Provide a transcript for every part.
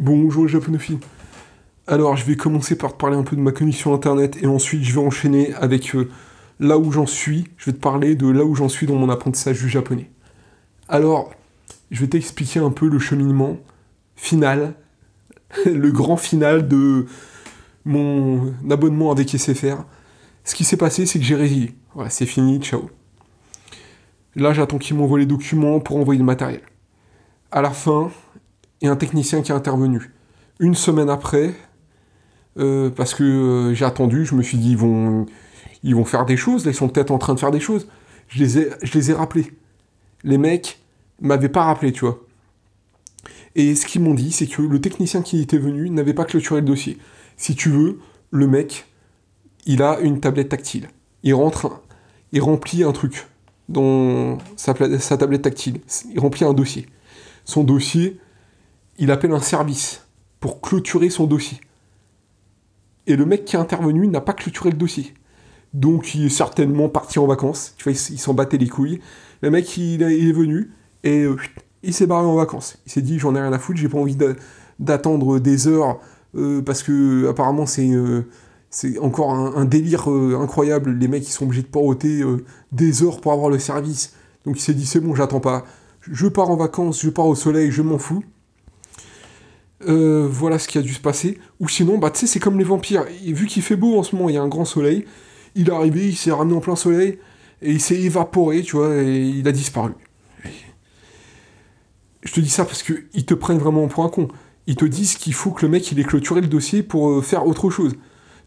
Bonjour les japonophiles. Alors, je vais commencer par te parler un peu de ma connexion internet et ensuite je vais enchaîner avec euh, là où j'en suis. Je vais te parler de là où j'en suis dans mon apprentissage du japonais. Alors, je vais t'expliquer un peu le cheminement final, le grand final de mon abonnement avec SFR. Ce qui s'est passé, c'est que j'ai résilié. Voilà, c'est fini, ciao. Là, j'attends qu'ils m'envoient les documents pour envoyer le matériel. À la fin, et un technicien qui est intervenu. Une semaine après, euh, parce que euh, j'ai attendu, je me suis dit, ils vont, ils vont faire des choses, ils sont peut-être en train de faire des choses. Je les ai, je les ai rappelés. Les mecs m'avaient pas rappelé, tu vois. Et ce qu'ils m'ont dit, c'est que le technicien qui était venu n'avait pas clôturé le dossier. Si tu veux, le mec, il a une tablette tactile. Il rentre, il remplit un truc dans sa, sa tablette tactile. Il remplit un dossier. Son dossier, il appelle un service pour clôturer son dossier. Et le mec qui est intervenu n'a pas clôturé le dossier. Donc il est certainement parti en vacances. Tu vois, il s'en battait les couilles. Le mec, il, est venu et euh, il s'est barré en vacances. Il s'est dit, j'en ai rien à foutre, j'ai pas envie d'attendre des heures euh, parce que apparemment c'est euh, encore un, délire incroyable. Les mecs, ils sont obligés de poroter des heures pour avoir le service. Donc il s'est dit, c'est bon, j'attends pas. Je pars en vacances, je pars au soleil, je m'en fous. Euh, voilà ce qui a dû se passer. Ou sinon, bah, tu sais, c'est comme les vampires. vu qu'il fait beau en ce moment, il y a un grand soleil, il est arrivé, il s'est ramené en plein soleil, et il s'est évaporé, tu vois, et il a disparu. Je te dis ça parce qu'ils te prennent vraiment pour un con. Ils te disent qu'il faut que le mec il ait clôturé le dossier pour euh, faire autre chose.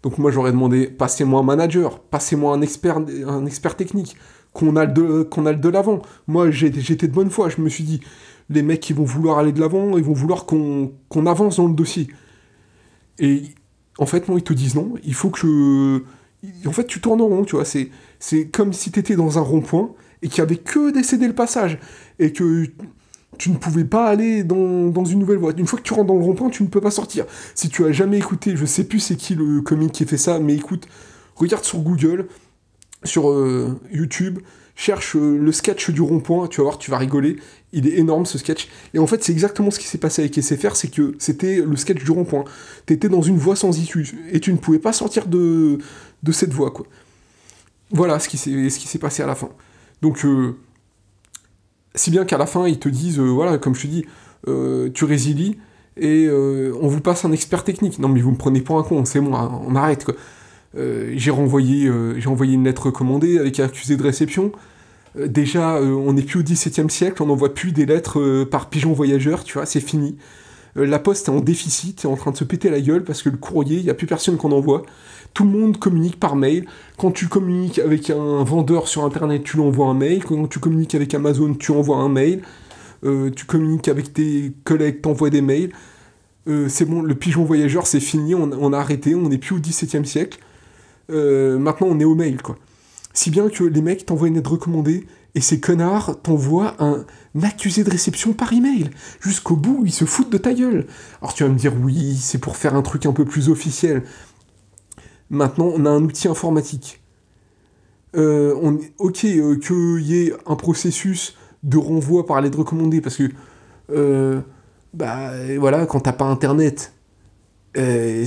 Donc moi j'aurais demandé, passez-moi un manager, passez-moi un expert, un expert technique, qu'on a, le qu'on a de l'avant. Moi j'étais de bonne foi, je me suis dit, les mecs qui vont vouloir aller de l'avant, ils vont vouloir qu'on avance dans le dossier. Et en fait, non, ils te disent non, il faut que En fait, tu tournes en rond, tu vois, c'est comme si tu étais dans un rond-point et qu'il n'y avait que décédé le passage, et que tu ne pouvais pas aller dans, une nouvelle voie. Une fois que tu rentres dans le rond-point, tu ne peux pas sortir. Si tu as jamais écouté, je sais plus c'est qui le comique qui fait ça, mais écoute, regarde sur Google, sur euh, YouTube, cherche euh, le sketch du rond-point, tu vas voir, tu vas rigoler. Il est énorme ce sketch. Et en fait, c'est exactement ce qui s'est passé avec SFR, c'est que c'était le sketch du rond-point. T'étais dans une voie sans issue et tu ne pouvais pas sortir de, cette voie, quoi. Voilà ce qui s'est passé à la fin. Donc, euh, si bien qu'à la fin, ils te disent, voilà, comme je te dis, tu résilies et on vous passe un expert technique. Non, mais vous me prenez pour un con, c'est moi, on arrête. Euh, j'ai renvoyé, euh, une lettre recommandée avec accusé de réception. Euh, déjà, on n'est plus au XVIIe siècle, on n'envoie plus des lettres par pigeon voyageur, tu vois, c'est fini. la poste est en déficit, est en train de se péter la gueule parce que le courrier, il n'y a plus personne qu'on envoie. Tout le monde communique par mail. Quand tu communiques avec un vendeur sur internet, tu lui envoies un mail. Quand tu communiques avec Amazon, tu envoies un mail. tu communiques avec tes collègues, t'envoies des mails. c'est bon, le pigeon voyageur, c'est fini, on, on, a arrêté, on n'est plus au XVIIe siècle. Euh, maintenant on est au mail, quoi. Si bien que les mecs t'envoient une aide recommandée et ces connards t'envoient un accusé de réception par email. Jusqu'au bout, ils se foutent de ta gueule. Alors tu vas me dire, oui, c'est pour faire un truc un peu plus officiel. Maintenant, on a un outil informatique. Euh, ok, euh, qu'il y ait un processus de renvoi par l'aide recommandée, parce que, bah voilà, quand t'as pas internet, euh,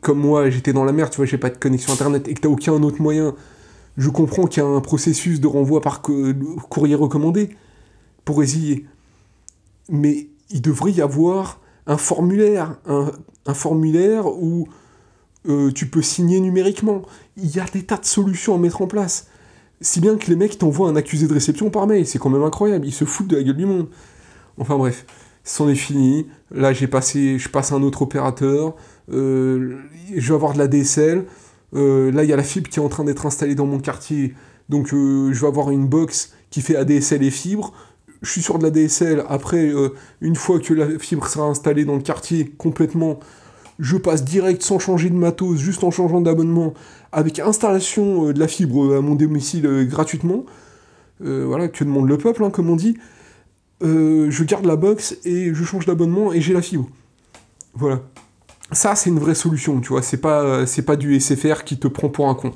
comme moi, j'étais dans la merde, tu vois, j'ai pas de connexion internet et que t'as aucun autre moyen, je comprends qu'il y a un processus de renvoi par courrier recommandé pour résilier. Mais il devrait y avoir un formulaire, un, formulaire où euh, tu peux signer numériquement. Il y a des tas de solutions à mettre en place. Si bien que les mecs t'envoient un accusé de réception par mail, c'est quand même incroyable, ils se foutent de la gueule du monde. Enfin bref c'en est fini. Là, j'ai passé, je passe à un autre opérateur. Euh, je vais avoir de la DSL. Euh, là, il y a la fibre qui est en train d'être installée dans mon quartier. Donc, euh, je vais avoir une box qui fait ADSL et fibre. Je suis sur de la DSL. Après, une fois que la fibre sera installée dans le quartier complètement, je passe direct sans changer de matos, juste en changeant d'abonnement, avec installation de la fibre à mon domicile gratuitement. voilà, que demande le peuple, hein, comme on dit. Euh, je garde la box et je change d'abonnement et j'ai la fibre. Voilà. Ça, c'est une vraie solution, tu vois. C'est pas, c'est pas du SFR qui te prend pour un con.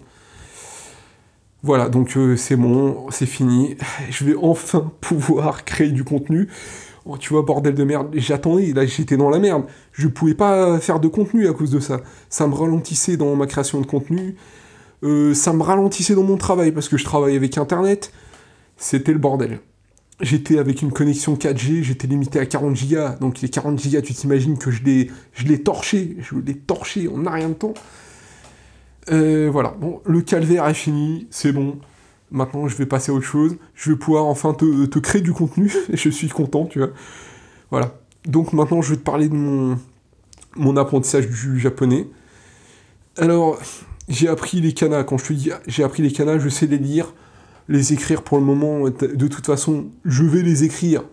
Voilà, donc euh, c'est bon, c'est fini. Je vais enfin pouvoir créer du contenu. Oh, tu vois, bordel de merde, j'attendais, là j'étais dans la merde. Je pouvais pas faire de contenu à cause de ça. Ça me ralentissait dans ma création de contenu. Euh, ça me ralentissait dans mon travail parce que je travaillais avec Internet. C'était le bordel. J'étais avec une connexion 4G, j'étais limité à 40 Go. Donc les 40 Go, tu t'imagines que je l'ai, je l'ai torché. Je l'ai torché en a rien de temps. Euh, voilà, bon, le calvaire est fini, c'est bon. Maintenant, je vais passer à autre chose. Je vais pouvoir enfin te, créer du contenu. Et je suis content, tu vois. Voilà. Donc maintenant, je vais te parler de mon, mon apprentissage du japonais. Alors, j'ai appris les kanas. Quand je te dis j'ai appris les kanas, je sais les lire, les écrire pour le moment. De toute façon, je vais les écrire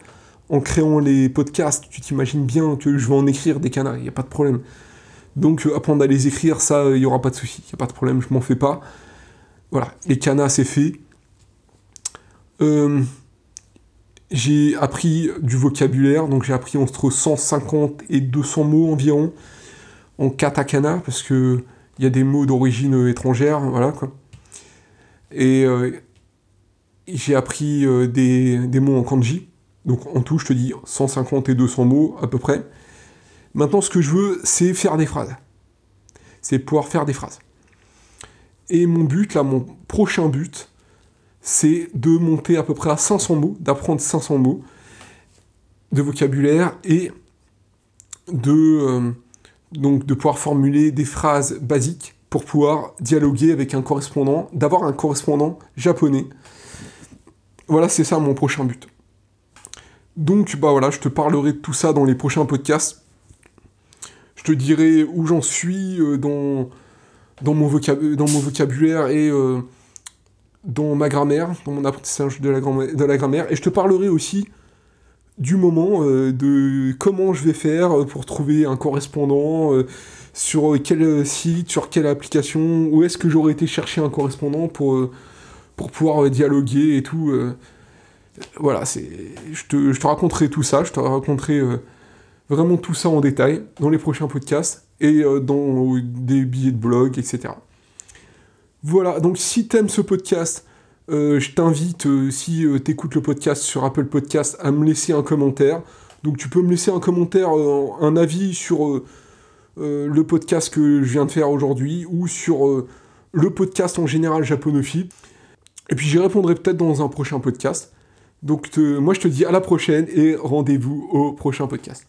en créant les podcasts. Tu t'imagines bien que je vais en écrire des kanas, il n'y a pas de problème. Donc, euh, apprendre à les écrire, ça, il n'y aura pas de souci. Il n'y a pas de problème, je m'en fais pas. Voilà, les kanas, c'est fait. Euh, j'ai appris du vocabulaire, donc j'ai appris entre 150 et 200 mots environ en katakana, parce que il y a des mots d'origine étrangère, voilà quoi. Et euh, j'ai appris euh, des, des, mots en kanji, donc en tout je te dis 150 et 200 mots à peu près. Maintenant ce que je veux c'est faire des phrases. C'est pouvoir faire des phrases. Et mon but, là, mon prochain but, c'est de monter à peu près à 500 mots, d'apprendre 500 mots de vocabulaire et de, euh, donc de pouvoir formuler des phrases basiques pour pouvoir dialoguer avec un correspondant, d'avoir un correspondant japonais. Voilà, c'est ça mon prochain but. Donc, bah voilà, je te parlerai de tout ça dans les prochains podcasts. Je te dirai où j'en suis euh, dans, dans, mon vocabulaire et euh, dans ma grammaire, dans mon apprentissage de la, grammaire, et je te parlerai aussi du moment euh, de comment je vais faire pour trouver un correspondant, euh, sur quel site, sur quelle application, où est-ce que j'aurais été chercher un correspondant pour, euh, pour pouvoir dialoguer et tout. voilà, c'est, je te, raconterai tout ça, je te raconterai vraiment tout ça en détail dans les prochains podcasts et dans des billets de blog, etc. Voilà, donc si t'aimes ce podcast, euh, je t'invite, euh, si euh, t'écoutes le podcast sur Apple Podcast, à me laisser un commentaire. Donc tu peux me laisser un commentaire, un avis sur le podcast que je viens de faire aujourd'hui ou sur le podcast en général japonophile. Et puis j'y répondrai peut-être dans un prochain podcast. Donc moi je te dis à la prochaine et rendez-vous au prochain podcast.